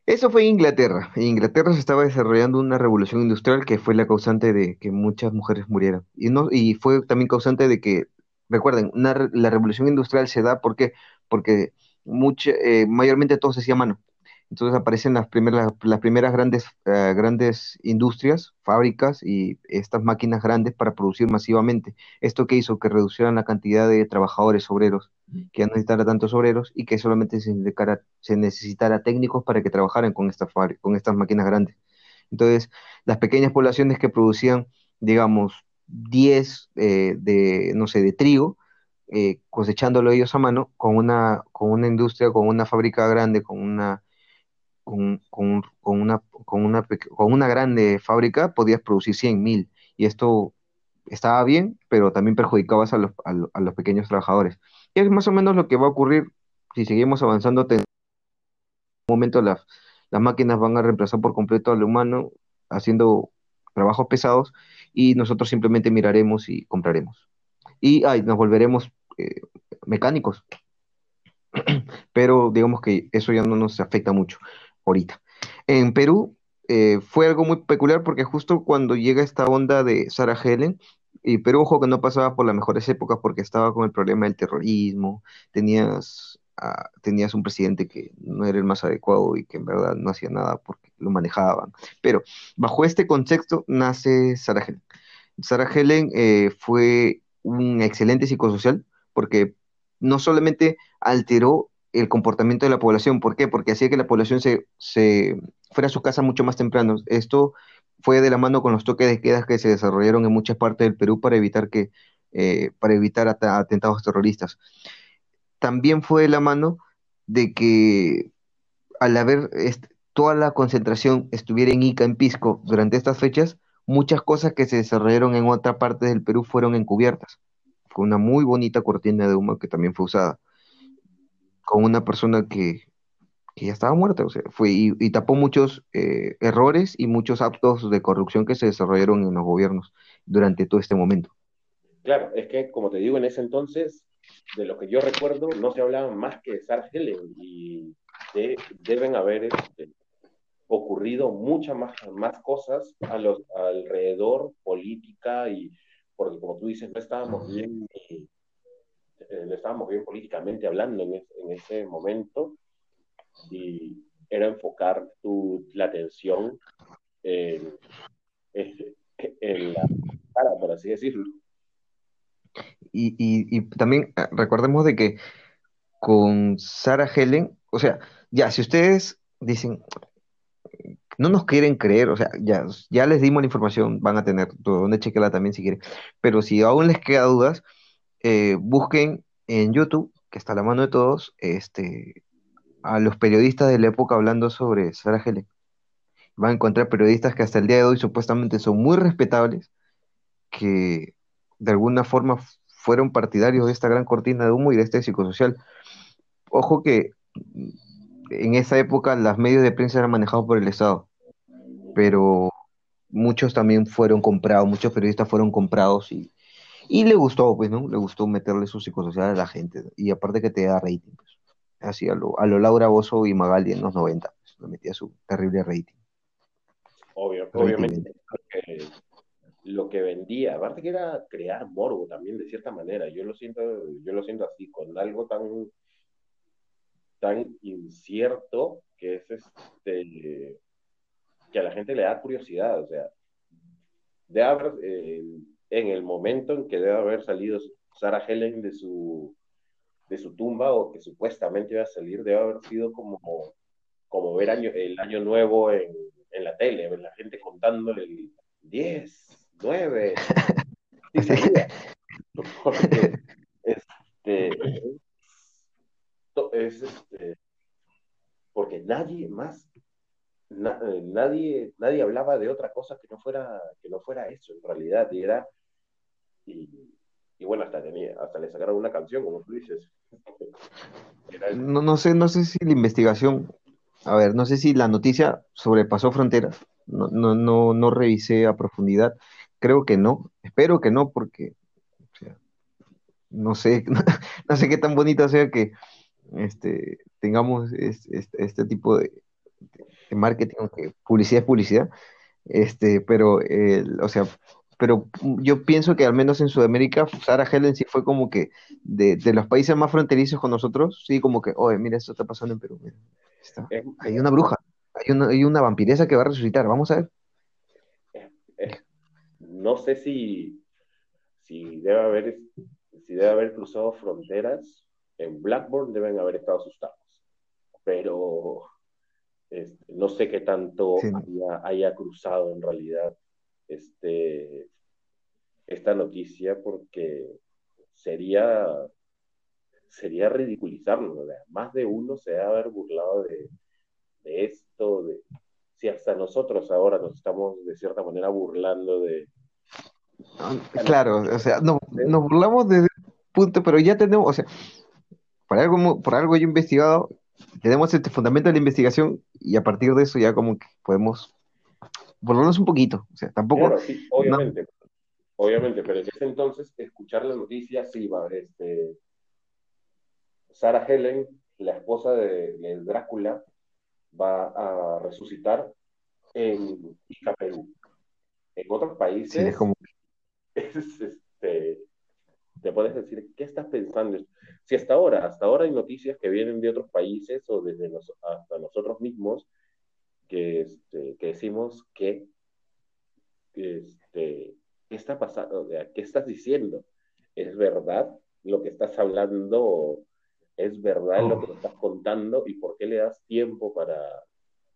eso fue Inglaterra. En Inglaterra se estaba desarrollando una revolución industrial que fue la causante de que muchas mujeres murieran. Y, no, y fue también causante de que, recuerden, la revolución industrial se da porque, porque mucha, eh, mayormente todo se hacía mano. Entonces aparecen las primeras, las primeras grandes, eh, grandes industrias, fábricas y estas máquinas grandes para producir masivamente. ¿Esto que hizo? Que reducieran la cantidad de trabajadores obreros, que no necesitara tantos obreros y que solamente se, se necesitara técnicos para que trabajaran con, esta con estas máquinas grandes. Entonces, las pequeñas poblaciones que producían, digamos, 10 eh, de, no sé, de trigo, eh, cosechándolo ellos a mano, con una, con una industria, con una fábrica grande, con una con, una, con, una, con una grande fábrica podías producir 100.000 y esto estaba bien, pero también perjudicabas a los, a, los pequeños trabajadores. Y es más o menos lo que va a ocurrir si seguimos avanzando. En un momento las, las máquinas van a reemplazar por completo al humano haciendo trabajos pesados y nosotros simplemente miraremos y compraremos. Y ay, nos volveremos eh, mecánicos. Pero digamos que eso ya no nos afecta mucho ahorita. En Perú eh, fue algo muy peculiar porque justo cuando llega esta onda de Sarah Helen, y Perú, ojo que no pasaba por las mejores épocas porque estaba con el problema del terrorismo, tenías, ah, tenías un presidente que no era el más adecuado y que en verdad no hacía nada porque lo manejaban. Pero bajo este contexto nace Sarah Helen. Sarah Helen eh, fue un excelente psicosocial porque no solamente alteró el comportamiento de la población. ¿Por qué? Porque hacía que la población se, fuera a su casa mucho más temprano. Esto fue de la mano con los toques de quedas que se desarrollaron en muchas partes del Perú para evitar eh, para evitar atentados terroristas. También fue de la mano de que al haber toda la concentración estuviera en Ica, en Pisco, durante estas fechas, muchas cosas que se desarrollaron en otra parte del Perú fueron encubiertas. Fue una muy bonita cortina de humo que también fue usada con una persona que, ya estaba muerta, o sea, fue y, tapó muchos eh, errores y muchos actos de corrupción que se desarrollaron en los gobiernos durante todo este momento. Claro, es que como te digo, en ese entonces, de lo que yo recuerdo, no se hablaba más que de Sarah y deben haber este, ocurrido muchas más, cosas a los, alrededor, política y, porque como tú dices, no estábamos bien eh, estábamos bien políticamente hablando en, ese momento y era enfocar tu, la atención en, la cara, por así decirlo. Y, y, también ah, recordemos de que con Sarah Helen, o sea, ya, si ustedes dicen, no nos quieren creer, o sea, ya, ya les dimos la información, van a tener donde chequearla también si quieren, pero si aún les queda dudas, eh, busquen en YouTube, que está a la mano de todos, este, a los periodistas de la época hablando sobre Sarah Helen. Van a encontrar periodistas que hasta el día de hoy supuestamente son muy respetables, que de alguna forma fueron partidarios de esta gran cortina de humo y de este psicosocial. Ojo que en esa época los medios de prensa eran manejados por el Estado, pero muchos también fueron comprados, muchos periodistas fueron comprados y y le gustó, pues, ¿no? Le gustó meterle su psicosocial a la gente. Y aparte que te da rating, pues. Así a lo, a lo Laura Bozo y Magali en los 90, pues, le metía su terrible rating. Obvio, obviamente. Lo que vendía, aparte que era crear morbo también de cierta manera. Yo lo siento, yo lo siento así, con algo tan tan incierto que es este que a la gente le da curiosidad, o sea, de haber eh, en el momento en que debe haber salido Sarah Helen de su, de su tumba o que supuestamente iba a salir, debe haber sido como, como ver año, el año nuevo en, en la tele, ver la gente contando el 10, 9. Sí sabía. Porque este, es este, porque nadie más, eh, nadie, nadie hablaba de otra cosa que no fuera, que no fuera eso en realidad, y era, y, bueno, hasta tenía, hasta le sacaron una canción, como tú dices. No, no sé, no sé si la investigación, a ver, no sé si la noticia sobrepasó fronteras, no, no, no, no revisé a profundidad, creo que no, espero que no, porque no sé, no sé qué tan bonito sea que este, tengamos este, tipo de, marketing, que publicidad es publicidad, este, pero, o sea, pero yo pienso que al menos en Sudamérica, Sarah Helen sí fue como que de, los países más fronterizos con nosotros, sí, como que, oye, mira, esto está pasando en Perú, hay una bruja, hay una, hay una vampiresa que va a resucitar, vamos a ver. No sé si, si debe haber si debe haber cruzado fronteras, en Blackburn deben haber estado asustados. Pero este, no sé qué tanto haya, cruzado en realidad este, esta noticia porque sería, sería ridiculizarlo. Más de uno se debe haber burlado de, esto, de si hasta nosotros ahora nos estamos de cierta manera burlando de... Claro, o sea, nos burlamos desde punto, pero ya tenemos, o sea, por algo, por algo yo he investigado, tenemos este fundamento de la investigación y a partir de eso ya como que podemos volvernos un poquito, o sea, tampoco... sí, obviamente, obviamente, pero en ese entonces escuchar la noticia, sí, va, este, Sarah Helen, la esposa de, Drácula, va a resucitar en Ica, Perú. En otros países es como... este, te puedes decir, ¿qué estás pensando? Si hasta ahora, hasta ahora hay noticias que vienen de otros países o desde hasta nosotros mismos que, este, que decimos que, este, ¿qué está pasando? ¿Qué estás diciendo? ¿Es verdad lo que estás hablando? ¿Es verdad lo que estás contando? ¿Y por qué le das tiempo para,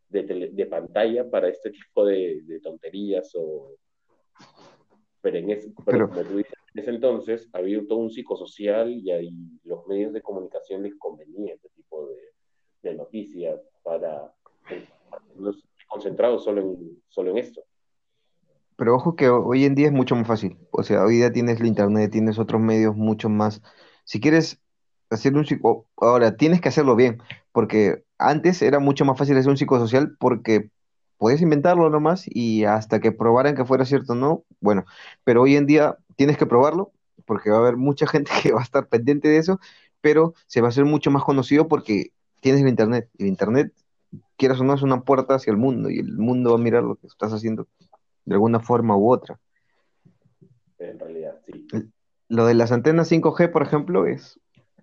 de, de pantalla para este tipo de, de tonterías? O, pero, en ese, pero, como tú dices, en ese entonces había todo un psicosocial y ahí los medios de comunicación les convenía este tipo de, noticias para, concentrados solo en, solo en esto. Pero ojo que hoy en día es mucho más fácil. O sea, hoy día tienes la internet, tienes otros medios mucho más. Si quieres hacer un psico, ahora tienes que hacerlo bien, porque antes era mucho más fácil hacer un psicosocial porque puedes inventarlo nomás y hasta que probaran que fuera cierto o no, bueno, pero hoy en día tienes que probarlo porque va a haber mucha gente que va a estar pendiente de eso, pero se va a hacer mucho más conocido porque tienes el Internet. El Internet, quieras o no, es una puerta hacia el mundo y el mundo va a mirar lo que estás haciendo de alguna forma u otra. En realidad, sí. Lo de las antenas 5G, por ejemplo, es,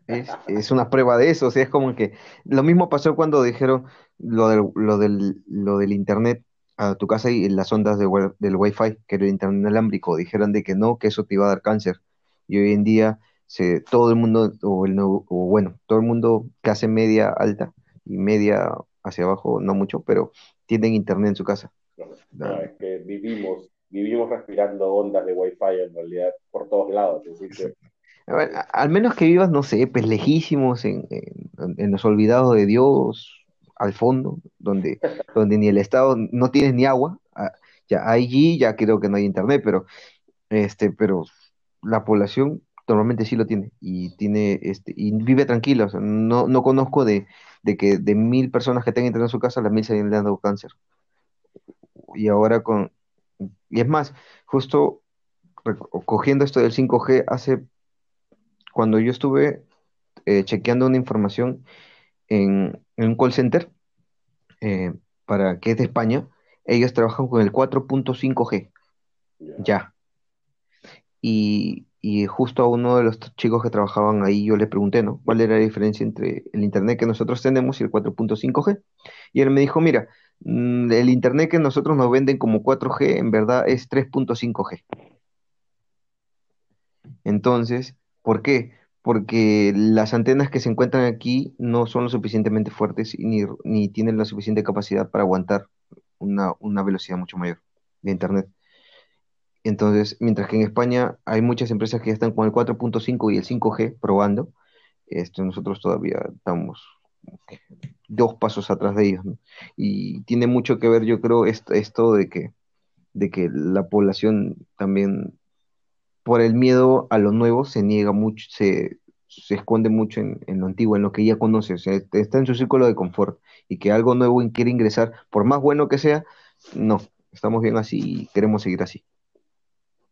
es, una prueba de eso. O sea, es como que lo mismo pasó cuando dijeron lo del, lo del, lo del Internet a tu casa y las ondas de, del Wi-Fi, que era el internet inalámbrico, dijeron de que no, que eso te iba a dar cáncer. Y hoy en día se, todo el mundo, o, el, o bueno, todo el mundo que hace media alta y media hacia abajo, no mucho, pero tienen internet en su casa. No, es que vivimos, vivimos respirando ondas de Wi-Fi en realidad por todos lados. al menos que vivas, no sé, pues lejísimos en, en los olvidados de Dios, al fondo, donde, donde ni el Estado no tienes ni agua. Ah, ya allí ya creo que no hay internet, pero este, pero la población normalmente sí lo tiene y tiene este y vive tranquila. no, no conozco de, que de mil personas que tengan internet en su casa, las mil se han dado cáncer. Y ahora con y es más, justo cogiendo esto del 5G, hace cuando yo estuve eh, chequeando una información en, un call center eh, para que es de España, ellos trabajan con el 4.5G. Ya. Y, justo a uno de los chicos que trabajaban ahí yo le pregunté, ¿no? ¿Cuál era la diferencia entre el Internet que nosotros tenemos y el 4.5G? Y él me dijo, mira, mm, el Internet que nosotros nos venden como 4G en verdad es 3.5G. Entonces, ¿por qué? porque las antenas que se encuentran aquí no son lo suficientemente fuertes ni, ni tienen la suficiente capacidad para aguantar una, velocidad mucho mayor de Internet. Entonces, mientras que en España hay muchas empresas que ya están con el 4.5 y el 5G probando, este, nosotros todavía estamos dos pasos atrás de ellos, ¿no? Y tiene mucho que ver, yo creo, esto, de que, la población también, por el miedo a lo nuevo, se niega mucho, se, se esconde mucho en, lo antiguo, en lo que ya conoce, sea, está en su círculo de confort y que algo nuevo quiere ingresar, por más bueno que sea, no, estamos bien así y queremos seguir así.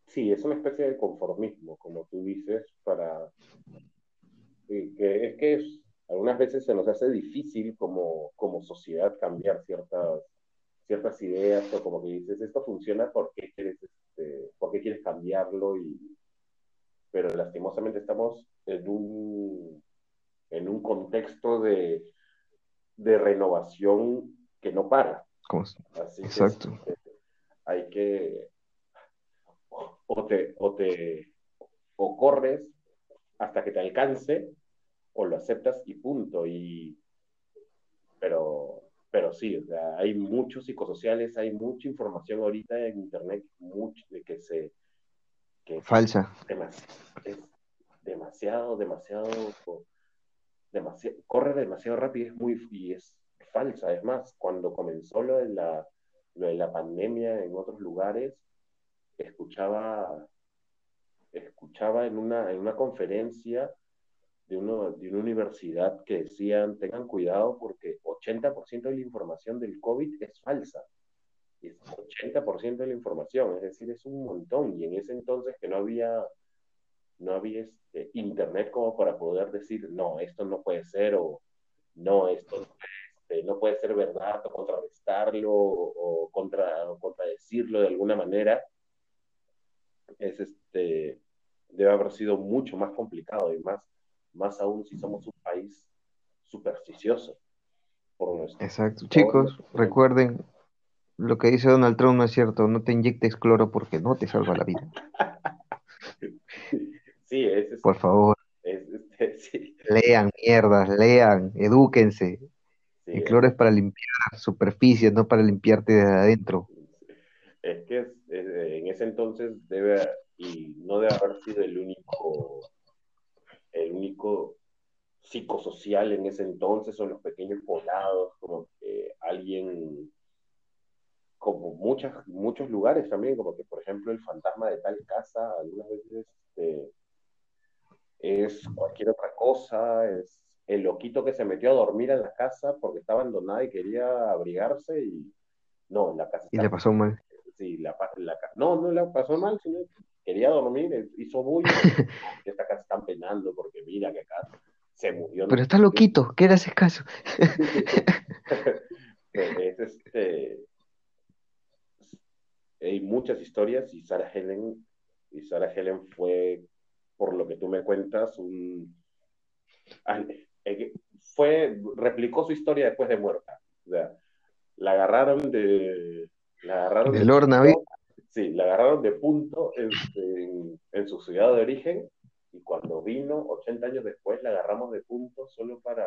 Sí, es una especie de conformismo, como tú dices, para... que es que es- algunas veces se nos hace difícil como, como sociedad cambiar ciertas, ciertas ideas o como que dices, esto funciona, ¿por qué quieres, este, por qué quieres cambiarlo? Y, pero lastimosamente estamos en un, en un contexto de, de renovación que no para. Como- Así que exacto, este, hay que o te, o te o corres hasta que te alcance o lo aceptas y punto. Y, pero, pero sí, o sea, hay muchos psicosociales, hay mucha información ahorita en internet, mucho de que se que falsa, es demasiado, demasiado, demasiado, corre demasiado rápido es muy, y es falsa. Es más, cuando comenzó lo de la, lo de la pandemia en otros lugares, escuchaba, escuchaba en una, en una conferencia de, uno, de una universidad que decían, tengan cuidado porque 80% de la información del COVID es falsa. Es 80% de la información, es decir, es un montón. Y en ese entonces que no había, no había este, internet como para poder decir, no, esto no puede ser, o no, esto este, no puede ser verdad, o contrarrestarlo, o, contra, o contradecirlo de alguna manera, es este, debe haber sido mucho más complicado y más, más aún si somos un país supersticioso por nuestro, exacto. Chicos, recuerden, lo que dice Donald Trump no es cierto, no te inyectes cloro porque no te salva la vida. Sí, es, es, Por favor, es, este, sí, lean mierdas, lean, edúquense. sí, El cloro es para limpiar superficies, no para limpiarte desde adentro. Es que es- es- en ese entonces debe, y no debe haber sido el único, el único psicosocial en ese entonces, o los pequeños poblados, como que alguien, como muchas, muchos lugares también, como que por ejemplo el fantasma de tal casa, algunas veces este, es cualquier otra cosa, es el loquito que se metió a dormir en la casa porque está abandonada y quería abrigarse y no, la casa Y le pasó mal. La, pa- la ca- no, no la pasó mal, sino que quería dormir, eh, hizo bulla, esta casa están penando porque mira que acá se murió. Pero está loquito, ¿qué haces caso? es este, hay muchas historias y Sarah Helen, y Sarah Helen fue, por lo que tú me cuentas, un, eh, fue, replicó su historia después de muerta. O sea, la agarraron de, la agarraron ¿vi? punto, sí, la agarraron de punto en, en- en su ciudad de origen y cuando vino, 80 años después, la agarramos de punto solo para,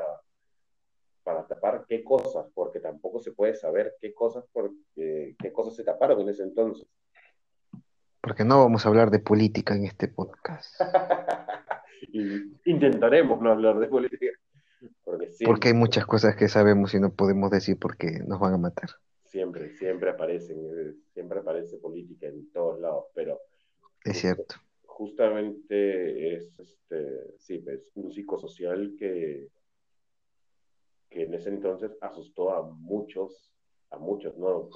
para tapar qué cosas, porque tampoco se puede saber qué cosas, porque, qué cosas se taparon en ese entonces. Porque no vamos a hablar de política en este podcast. y intentaremos no hablar de política, porque siempre, Porque hay muchas cosas que sabemos y no podemos decir porque nos van a matar. Siempre, siempre aparecen, eh, siempre aparece política en todos lados, pero Es cierto. justamente es este, sí, es un psicosocial que, que en ese entonces asustó a muchos, a muchos, ¿no?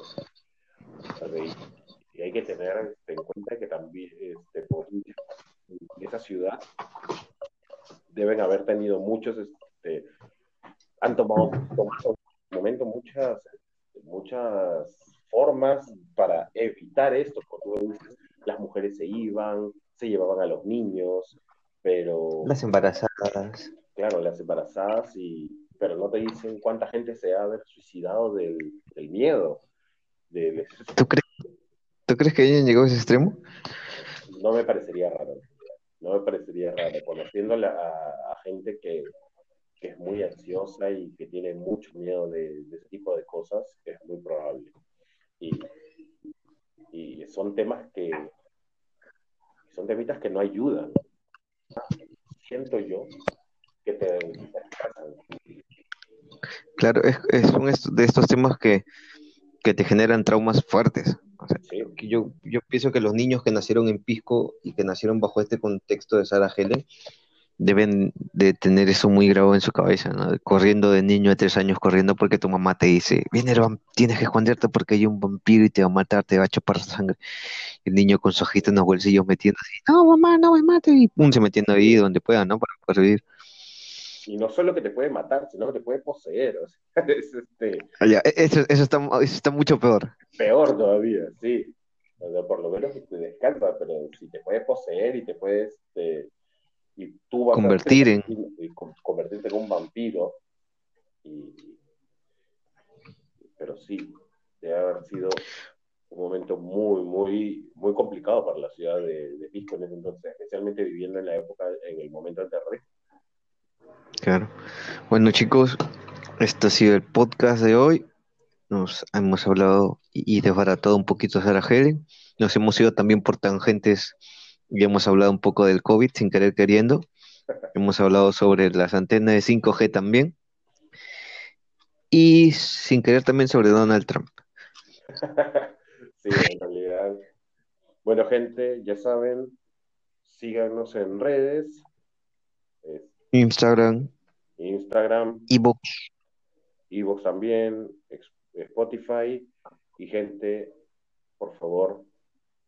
Y, hay que tener este, en cuenta que también este, por en esa ciudad deben haber tenido muchos, este, han tomado, tomado en momento muchas, muchas formas para evitar esto, porque las mujeres se iban, se llevaban a los niños, pero Las embarazadas. claro, las embarazadas, y, pero no te dicen cuánta gente se ha haber suicidado del, del miedo. del- ¿Tú crees, ¿Tú crees que hayan llegado a ese extremo? no me parecería raro. No me parecería raro. Conociendo a, a gente que, que, es muy ansiosa y que tiene mucho miedo de, de, ese tipo de cosas, es muy probable. Y, y son temas que, son temitas que no ayudan. Siento yo que te, Claro, es, es un de estos temas que, que te generan traumas fuertes. yo, yo pienso que los niños que nacieron en Pisco y que nacieron bajo este contexto de Sarah Helen deben de tener eso muy grabado en su cabeza, ¿no? Corriendo de niño a tres años, corriendo porque tu mamá te dice, viene el tienes que esconderte porque hay un vampiro y te va a matar, te va a chupar sangre. El niño con su ojito en los bolsillos metiendo así, no mamá, no me mate, y pum, se metiendo ahí donde pueda, ¿no? Para poder vivir. Y no solo que te puede matar, sino que te puede poseer. O sea, es este... Ah, e, eso, eso, está, eso está mucho peor. Peor todavía, sí. por lo menos te descansa, pero si te puede poseer y te puedes... Este, y tú vas Convertir en... Y convertirte en un vampiro. Y... Pero sí, debe haber sido un momento muy, muy, muy complicado para la ciudad de, de Pisco en ese entonces, especialmente viviendo en la época, en el momento del terrorismo. Claro. Bueno, chicos, este ha sido el podcast de hoy. Nos hemos hablado y desbaratado un poquito Sarah Helen. Nos hemos ido también por tangentes y hemos hablado un poco del COVID sin querer queriendo. Hemos hablado sobre las antenas de 5G también. Y sin querer también sobre Donald Trump. sí, en realidad. Bueno, gente, ya saben, síganos en redes. Instagram. Instagram. Ebook. Ebook también. Spotify. Y gente, por favor,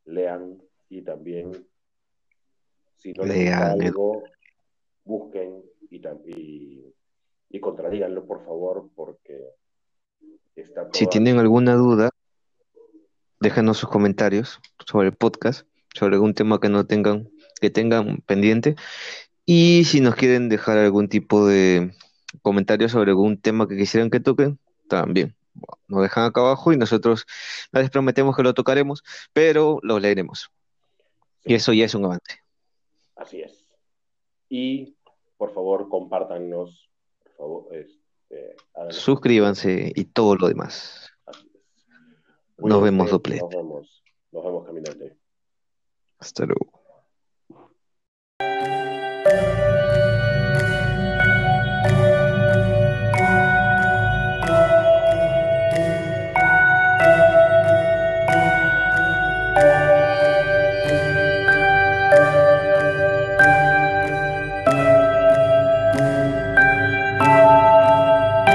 lean y también, si no les gusta algo, busquen y, y, y contradíganlo, por favor, porque está Si tienen alguna duda, déjanos sus comentarios sobre el podcast, sobre algún tema que no tengan, que tengan pendiente y si nos quieren dejar algún tipo de comentario sobre algún tema que quisieran que toquen, también. Nos dejan acá abajo y nosotros les prometemos que lo tocaremos, pero lo leeremos. Y eso ya es un avance. Así es. Y por favor, compártanos. Por favor, este, Suscríbanse y todo lo demás. Nos vemos doble. Nos vemos. Nos vemos caminante. Hasta luego.